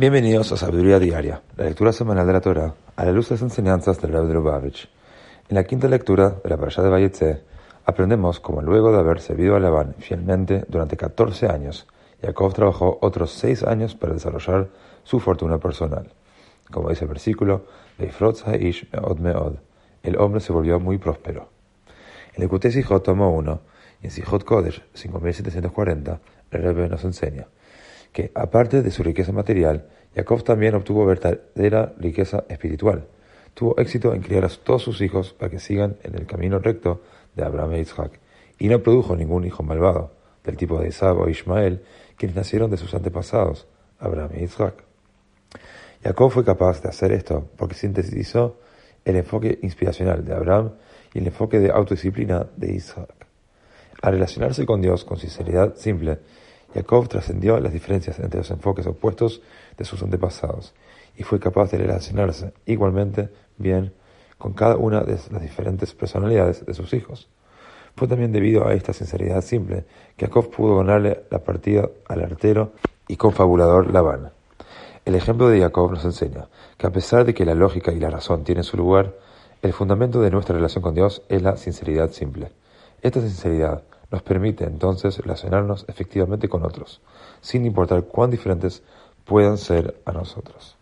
Bienvenidos a Sabiduría Diaria, la lectura semanal de la Torah, a la luz de las enseñanzas del Rabbi Lubavitch. En la quinta lectura de la Parashá de Vayetze, aprendemos cómo luego de haber servido a Labán fielmente durante 14 años, Jacob trabajó otros 6 años para desarrollar su fortuna personal. Como dice el versículo, el hombre se volvió muy próspero. En el Kutei Sijot tomo 1 y en Sijot Kodesh 5740, el Rebbe nos enseña que, aparte de su riqueza material, Jacob también obtuvo verdadera riqueza espiritual. Tuvo éxito en criar a todos sus hijos para que sigan en el camino recto de Abraham e Isaac, y no produjo ningún hijo malvado, del tipo de Isaac o Ismael, quienes nacieron de sus antepasados, Abraham e Isaac. Jacob fue capaz de hacer esto porque sintetizó el enfoque inspiracional de Abraham y el enfoque de autodisciplina de Isaac. Al relacionarse con Dios con sinceridad simple, Jacob trascendió las diferencias entre los enfoques opuestos de sus antepasados y fue capaz de relacionarse igualmente bien con cada una de las diferentes personalidades de sus hijos. Fue también debido a esta sinceridad simple que Jacob pudo ganarle la partida al artero y confabulador Labán. El ejemplo de Jacob nos enseña que a pesar de que la lógica y la razón tienen su lugar, el fundamento de nuestra relación con Dios es la sinceridad simple. Esta sinceridad nos permite entonces relacionarnos efectivamente con otros, sin importar cuán diferentes puedan ser a nosotros.